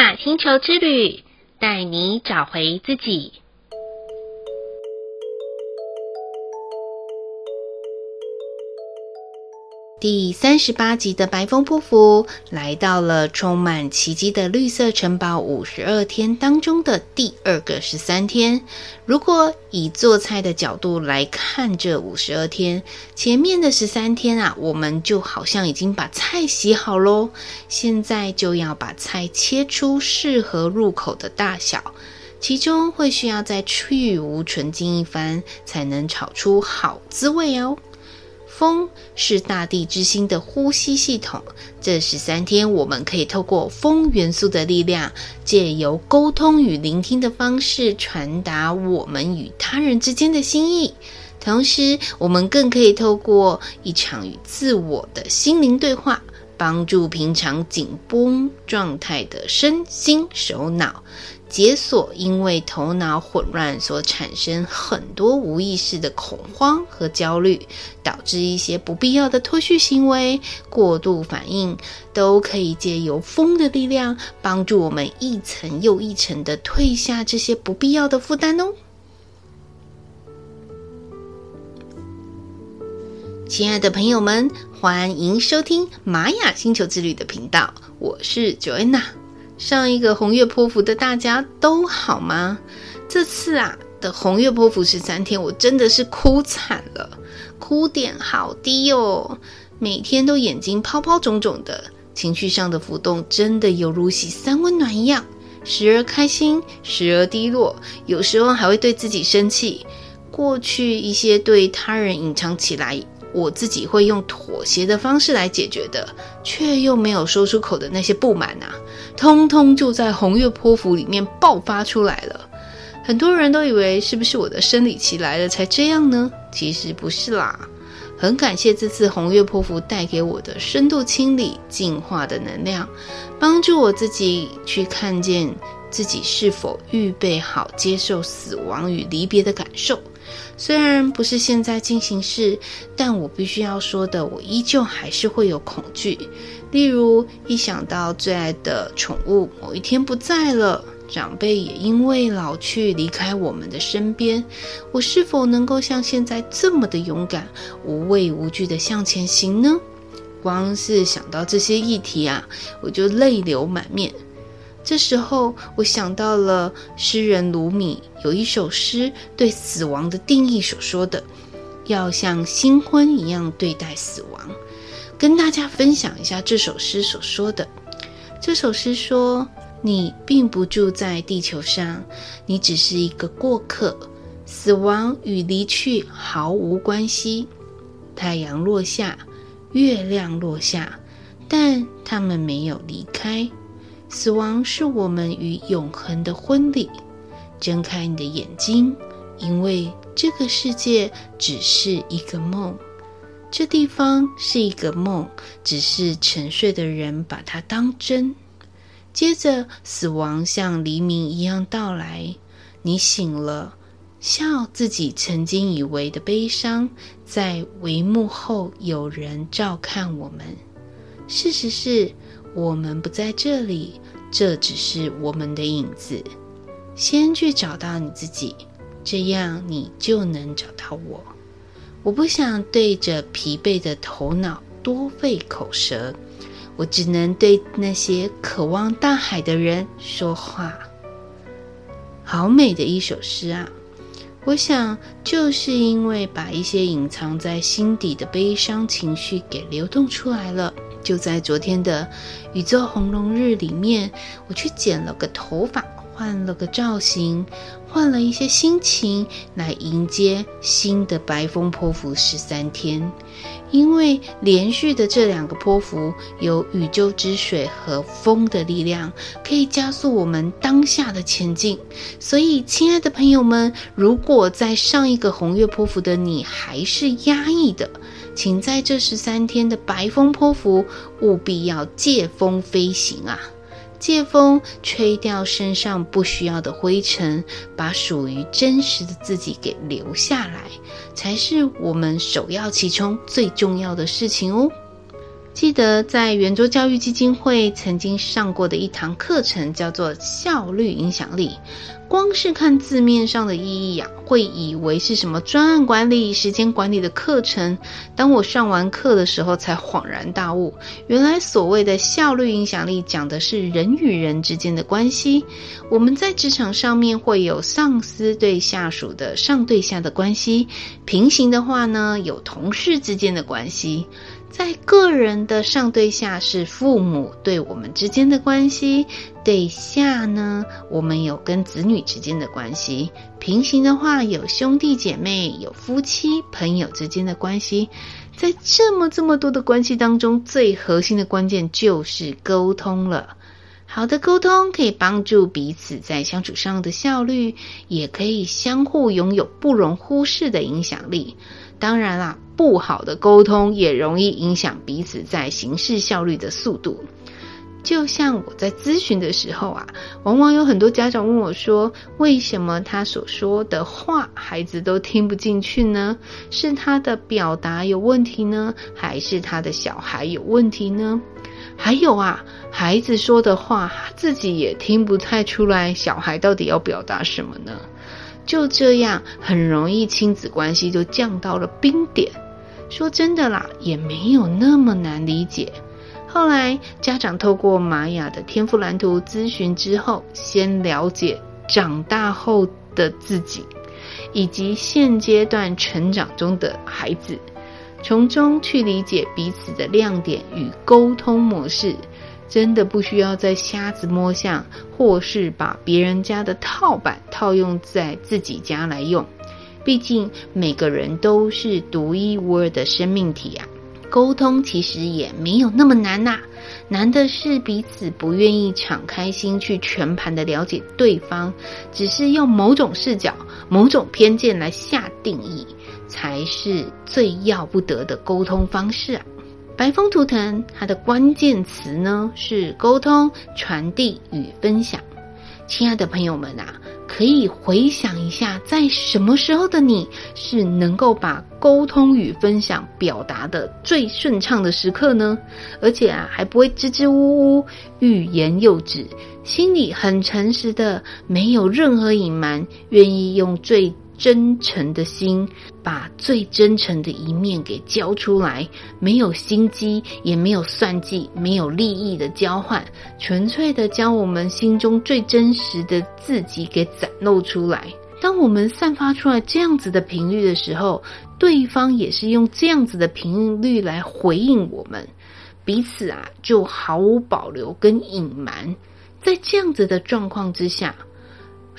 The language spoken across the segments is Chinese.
大星球之旅，带你找回自己。第三十八集的白风波符来到了充满奇迹的绿色城堡五十二天当中的第二个十三天。如果以做菜的角度来看这五十二天，前面的十三天啊，我们就好像已经把菜洗好喽，现在就要把菜切出适合入口的大小，其中会需要再去芜存菁一番，才能炒出好滋味哦。风是大地之心的呼吸系统。这十三天，我们可以透过风元素的力量，借由沟通与聆听的方式，传达我们与他人之间的心意。同时，我们更可以透过一场与自我的心灵对话，帮助平常紧绷状态的身心手脑。解锁因为头脑混乱所产生很多无意识的恐慌和焦虑，导致一些不必要的脱序行为、过度反应，都可以借由风的力量，帮助我们一层又一层的退下这些不必要的负担哦。亲爱的朋友们，欢迎收听玛雅星球之旅的频道，我是 Joanna。上一个红月波符的大家都好吗？这次啊的红月波符十三天，我真的是哭惨了，哭点好低哦，每天都眼睛泡泡肿肿的，情绪上的浮动真的犹如洗三温暖一样，时而开心，时而低落，有时候还会对自己生气。过去一些对他人隐藏起来。我自己会用妥协的方式来解决的，却又没有说出口的那些不满啊，通通就在红月波符里面爆发出来了。很多人都以为是不是我的生理期来了才这样呢？其实不是啦。很感谢这次红月波符带给我的深度清理、净化的能量，帮助我自己去看见自己是否预备好接受死亡与离别的感受。虽然不是现在进行式，但我必须要说的，我依旧还是会有恐惧。例如，一想到最爱的宠物某一天不在了，长辈也因为老去离开我们的身边，我是否能够像现在这么的勇敢、无畏无惧地向前行呢？光是想到这些议题啊，我就泪流满面。这时候，我想到了诗人鲁米有一首诗对死亡的定义所说的：“要像新婚一样对待死亡。”跟大家分享一下这首诗所说的。这首诗说：“你并不住在地球上，你只是一个过客。死亡与离去毫无关系。太阳落下，月亮落下，但他们没有离开。”死亡是我们与永恒的婚礼。睁开你的眼睛，因为这个世界只是一个梦，这地方是一个梦，只是沉睡的人把它当真。接着，死亡像黎明一样到来，你醒了，笑自己曾经以为的悲伤，在帷幕后有人照看我们。事实是。我们不在这里，这只是我们的影子。先去找到你自己，这样你就能找到我。我不想对着疲惫的头脑多费口舌，我只能对那些渴望大海的人说话。好美的一首诗啊！我想，就是因为把一些隐藏在心底的悲伤情绪给流动出来了。就在昨天的宇宙红龙日里面，我去剪了个头发，换了个造型，换了一些心情来迎接新的白风波符十三天。因为连续的这两个波符有宇宙之水和风的力量，可以加速我们当下的前进。所以，亲爱的朋友们，如果在上一个红月波符的你还是压抑的，请在这十三天的白风泼拂务必要借风飞行啊！借风吹掉身上不需要的灰尘，把属于真实的自己给留下来，才是我们首要其冲最重要的事情哦。记得在圆桌教育基金会曾经上过的一堂课程，叫做“效率影响力”。光是看字面上的意义呀，会以为是什么专案管理、时间管理的课程。当我上完课的时候，才恍然大悟，原来所谓的效率影响力，讲的是人与人之间的关系。我们在职场上面会有上司对下属的上对下的关系，平行的话呢，有同事之间的关系。在个人的上对下是父母对我们之间的关系，对下呢，我们有跟子女之间的关系。平行的话有兄弟姐妹、有夫妻、朋友之间的关系。在这么这么多的关系当中，最核心的关键就是沟通了。好的沟通可以帮助彼此在相处上的效率，也可以相互拥有不容忽视的影响力。当然啦，不好的沟通也容易影响彼此在行事效率的速度。就像我在咨询的时候啊，往往有很多家长问我说：“为什么他所说的话孩子都听不进去呢？是他的表达有问题呢，还是他的小孩有问题呢？还有啊，孩子说的话自己也听不太出来，小孩到底要表达什么呢？”就这样，很容易亲子关系就降到了冰点。说真的啦，也没有那么难理解。后来家长透过玛雅的天赋蓝图咨询之后，先了解长大后的自己，以及现阶段成长中的孩子，从中去理解彼此的亮点与沟通模式。真的不需要再瞎子摸象，或是把别人家的套板套用在自己家来用。毕竟每个人都是独一无二的生命体啊，沟通其实也没有那么难呐。难的是彼此不愿意敞开心去全盘的了解对方，只是用某种视角、某种偏见来下定义，才是最要不得的沟通方式啊。白风图腾，它的关键词呢是沟通、传递与分享。亲爱的朋友们啊，可以回想一下，在什么时候的你是能够把沟通与分享表达的最顺畅的时刻呢？而且啊，还不会支支吾吾、欲言又止，心里很诚实的，没有任何隐瞒，愿意用最真诚的心，把最真诚的一面给交出来，没有心机，也没有算计，没有利益的交换，纯粹的将我们心中最真实的自己给展露出来。当我们散发出来这样子的频率的时候，对方也是用这样子的频率来回应我们，彼此啊就毫无保留跟隐瞒，在这样子的状况之下。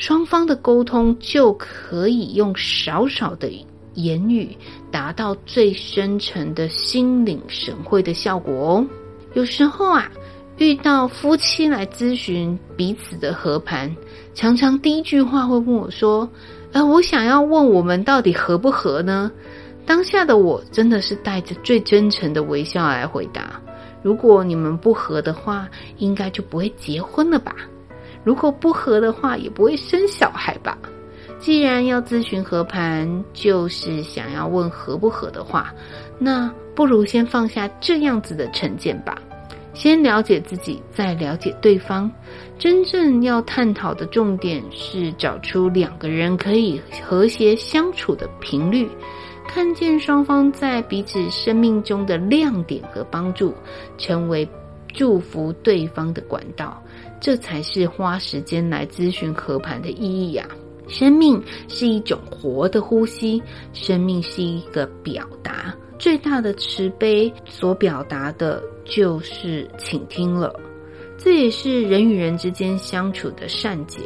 双方的沟通就可以用少少的言语达到最深沉的心领神会的效果哦。有时候啊，遇到夫妻来咨询彼此的和盘，常常第一句话会问我说：“呃，我想要问我们到底合不合呢？”当下的我真的是带着最真诚的微笑来回答：“如果你们不合的话，应该就不会结婚了吧？”如果不合的话，也不会生小孩吧？既然要咨询合盘，就是想要问合不合的话，那不如先放下这样子的成见吧，先了解自己，再了解对方。真正要探讨的重点是找出两个人可以和谐相处的频率，看见双方在彼此生命中的亮点和帮助，成为祝福对方的管道。这才是花时间来咨询和盘的意义呀！生命是一种活的呼吸，生命是一个表达，最大的慈悲所表达的就是倾听了，这也是人与人之间相处的善解。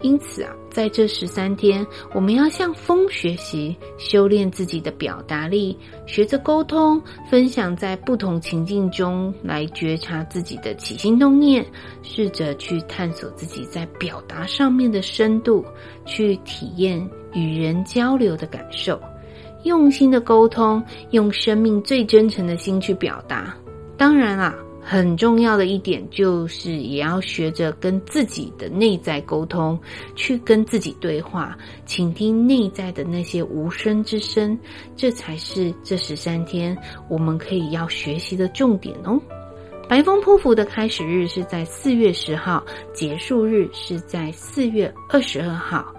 因此啊，在这十三天，我们要向风学习，修炼自己的表达力，学着沟通，分享在不同情境中来觉察自己的起心动念，试着去探索自己在表达上面的深度，去体验与人交流的感受，用心的沟通，用生命最真诚的心去表达。当然啦。很重要的一点就是，也要学着跟自己的内在沟通，去跟自己对话，倾听内在的那些无声之声，这才是这十三天我们可以要学习的重点哦。白风波符的开始日是在四月十号，结束日是在四月二十二号，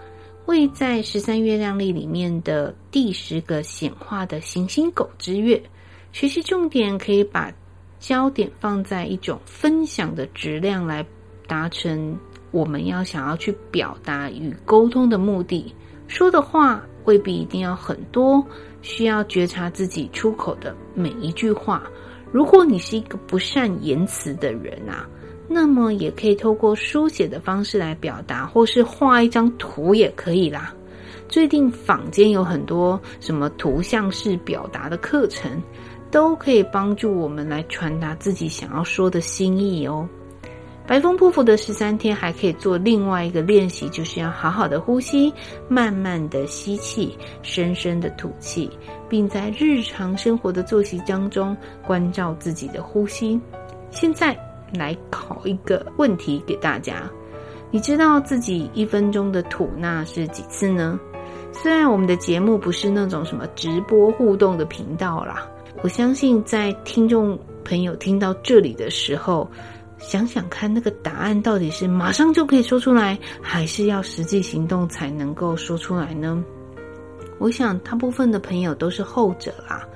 位在十三月亮历里面的第十个显化的行星狗之月。学习重点可以把焦点放在一种分享的质量，来达成我们要想要去表达与沟通的目的。说的话未必一定要很多，需要觉察自己出口的每一句话。如果你是一个不善言辞的人啊，那么也可以透过书写的方式来表达，或是画一张图也可以啦。最近坊间有很多什么图像式表达的课程，都可以帮助我们来传达自己想要说的心意哦。白风波符的十三天还可以做另外一个练习，就是要好好的呼吸，慢慢的吸气，深深的吐气，并在日常生活的作息当中关照自己的呼吸。现在来考一个问题给大家：你知道自己一分钟的吐纳是几次呢？虽然我们的节目不是那种什么直播互动的频道啦，我相信在听众朋友听到这里的时候。想想看，那个答案到底是马上就可以说出来，还是要实际行动才能够说出来呢？我想大部分的朋友都是后者啦。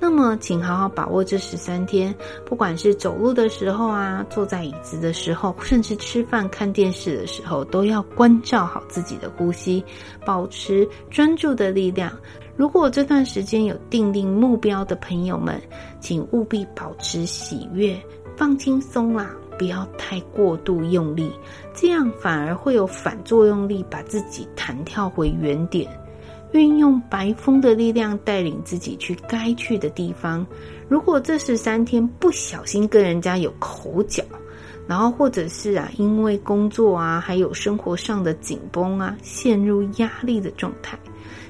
那么，请好好把握这十三天，不管是走路的时候啊，坐在椅子的时候，甚至吃饭看电视的时候，都要关照好自己的呼吸，保持专注的力量。如果这段时间有订定目标的朋友们，请务必保持喜悦，放轻松啦。不要太过度用力，这样反而会有反作用力，把自己弹跳回原点。运用白风的力量带领自己去该去的地方。如果这十三天不小心跟人家有口角，然后或者是啊，因为工作啊，还有生活上的紧绷啊，陷入压力的状态，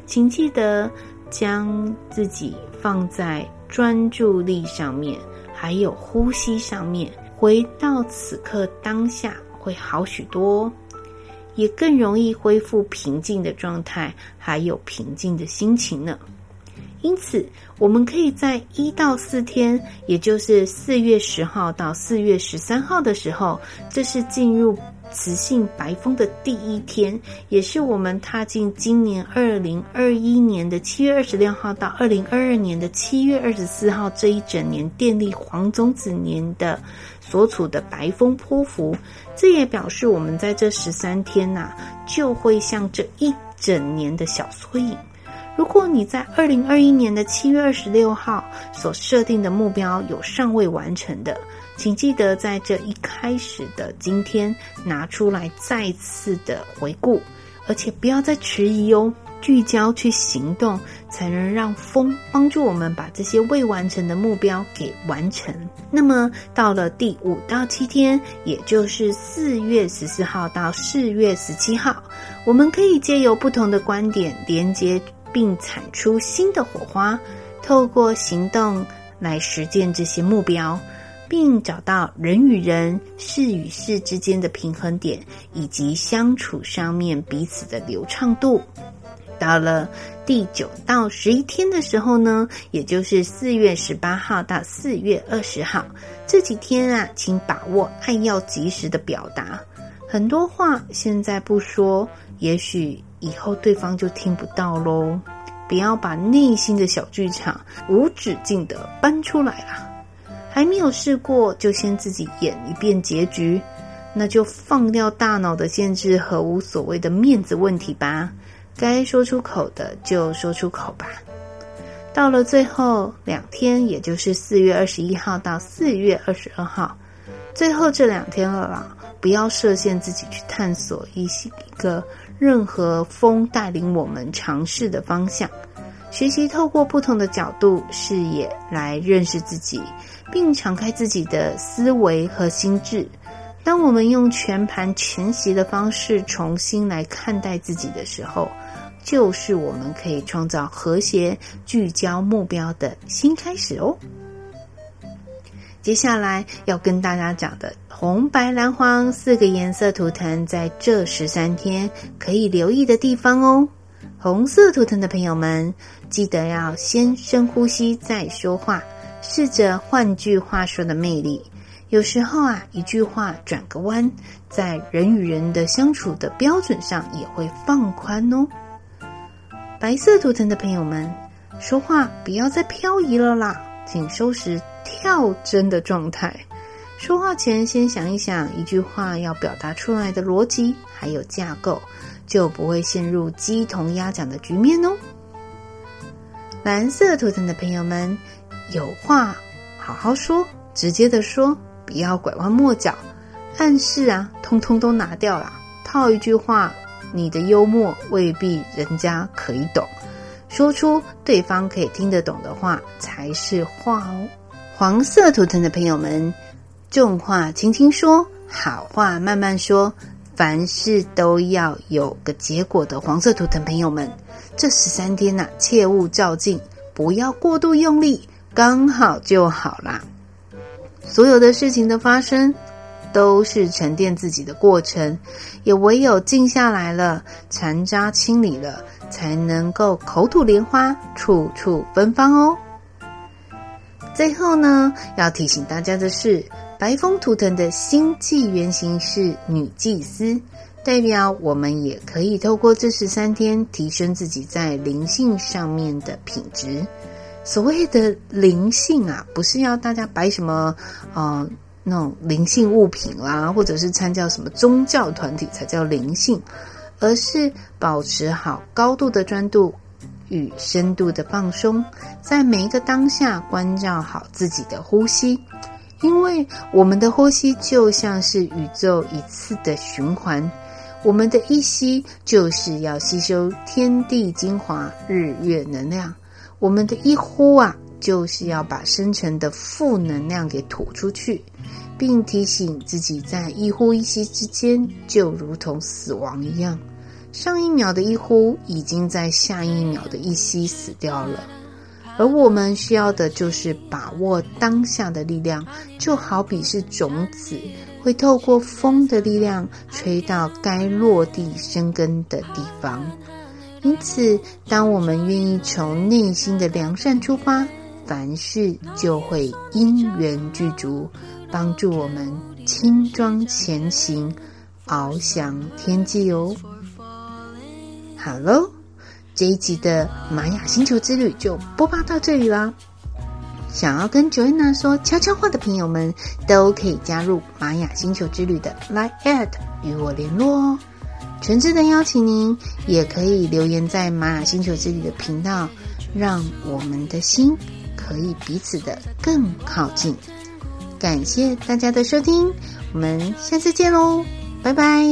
请记得将自己放在专注力上面，还有呼吸上面。回到此刻当下会好许多，也更容易恢复平静的状态，还有平静的心情呢。因此，我们可以在一到四天，也就是四月十号到四月十三号的时候，这是进入雌性白风的第一天，也是我们踏进今年二零二一年的七月二十六号到二零二二年的七月二十四号这一整年电力黄种子年的所处的白风波符。这也表示我们在这十三天呐、就会像这一整年的小缩影。如果你在二零二一年的七月二十六号所设定的目标有尚未完成的，请记得在这一开始的今天拿出来再次的回顾，而且不要再迟疑哦，聚焦去行动，才能让风帮助我们把这些未完成的目标给完成。那么到了第五到七天，也就是四月十四号到四月十七号，我们可以借由不同的观点连接。并产出新的火花，透过行动来实践这些目标，并找到人与人、事与事之间的平衡点，以及相处上面彼此的流畅度。到了第九到十一天的时候呢，也就是四月十八号到四月二十号这几天啊，请把握爱要及时的表达，很多话现在不说，也许。以后对方就听不到喽，不要把内心的小剧场无止境的搬出来啦。还没有试过，就先自己演一遍结局，那就放掉大脑的限制和无所谓的面子问题吧。该说出口的就说出口吧。到了最后两天，也就是四月二十一号到四月二十二号，最后这两天了啦，不要设限自己去探索一些一个。任何风带领我们尝试的方向，学习透过不同的角度、视野来认识自己，并敞开自己的思维和心智。当我们用全盘全息的方式重新来看待自己的时候，就是我们可以创造和谐、聚焦目标的新开始哦。接下来要跟大家讲的红、白、蓝、黄四个颜色图腾，在这十三天可以留意的地方哦。红色图腾的朋友们，记得要先深呼吸再说话，试着换句话说的魅力。有时候啊，一句话转个弯，在人与人的相处的标准上也会放宽哦。白色图腾的朋友们，说话不要再漂移了啦，请收拾跳针的状态。说话前先想一想一句话要表达出来的逻辑还有架构，就不会陷入鸡同鸭讲的局面哦。蓝色图腾的朋友们，有话好好说，直接的说。不要拐弯抹角，暗示啊，通通都拿掉了。套一句话，你的幽默未必人家可以懂，说出对方可以听得懂的话才是话哦。黄色图腾的朋友们，重话轻轻说，好话慢慢说，凡事都要有个结果的。黄色图腾朋友们，这十三天呐、切勿较劲，不要过度用力，刚好就好啦。所有的事情的发生，都是沉淀自己的过程，也唯有静下来了，残渣清理了，才能够口吐莲花，处处芬芳哦。最后呢，要提醒大家的是，白风图腾的星际原型是女祭司，代表我们也可以透过这十三天，提升自己在灵性上面的品质。所谓的灵性啊，不是要大家摆什么呃那种灵性物品啦，或者是参加什么宗教团体才叫灵性，而是保持好高度的专注与深度的放松，在每一个当下关照好自己的呼吸，因为我们的呼吸就像是宇宙一次的循环，我们的一吸就是要吸收天地精华、日月能量。我们的一呼啊，就是要把生成的负能量给吐出去，并提醒自己，在一呼一吸之间，就如同死亡一样，上一秒的一呼，已经在下一秒的一吸死掉了。而我们需要的就是把握当下的力量，就好比是种子，会透过风的力量吹到该落地生根的地方。因此，当我们愿意从内心的良善出发，凡事就会因缘具足，帮助我们轻装前行，翱翔天际哦。好喽，这一集的玛雅星球之旅就播报到这里啦。想要跟 Joanna 说悄悄话的朋友们，都可以加入玛雅星球之旅的 Line@ 与我联络哦。全智能邀请您，也可以留言在《玛雅星球之旅》的频道，让我们的心可以彼此的更靠近。感谢大家的收听，我们下次见喽，拜拜。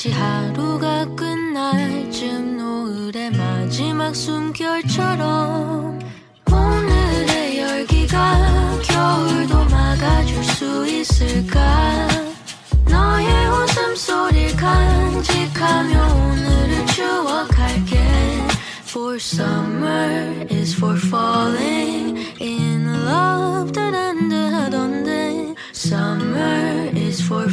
마치 하루가 끝날 쯤 노을의 마지막 숨결처럼 오늘의 열기가 겨울도 막아줄 수 있을까? 너의 웃음소리를 간직하며 오늘을 추억할게. For summer is for falling in love. 하던데 Summer is for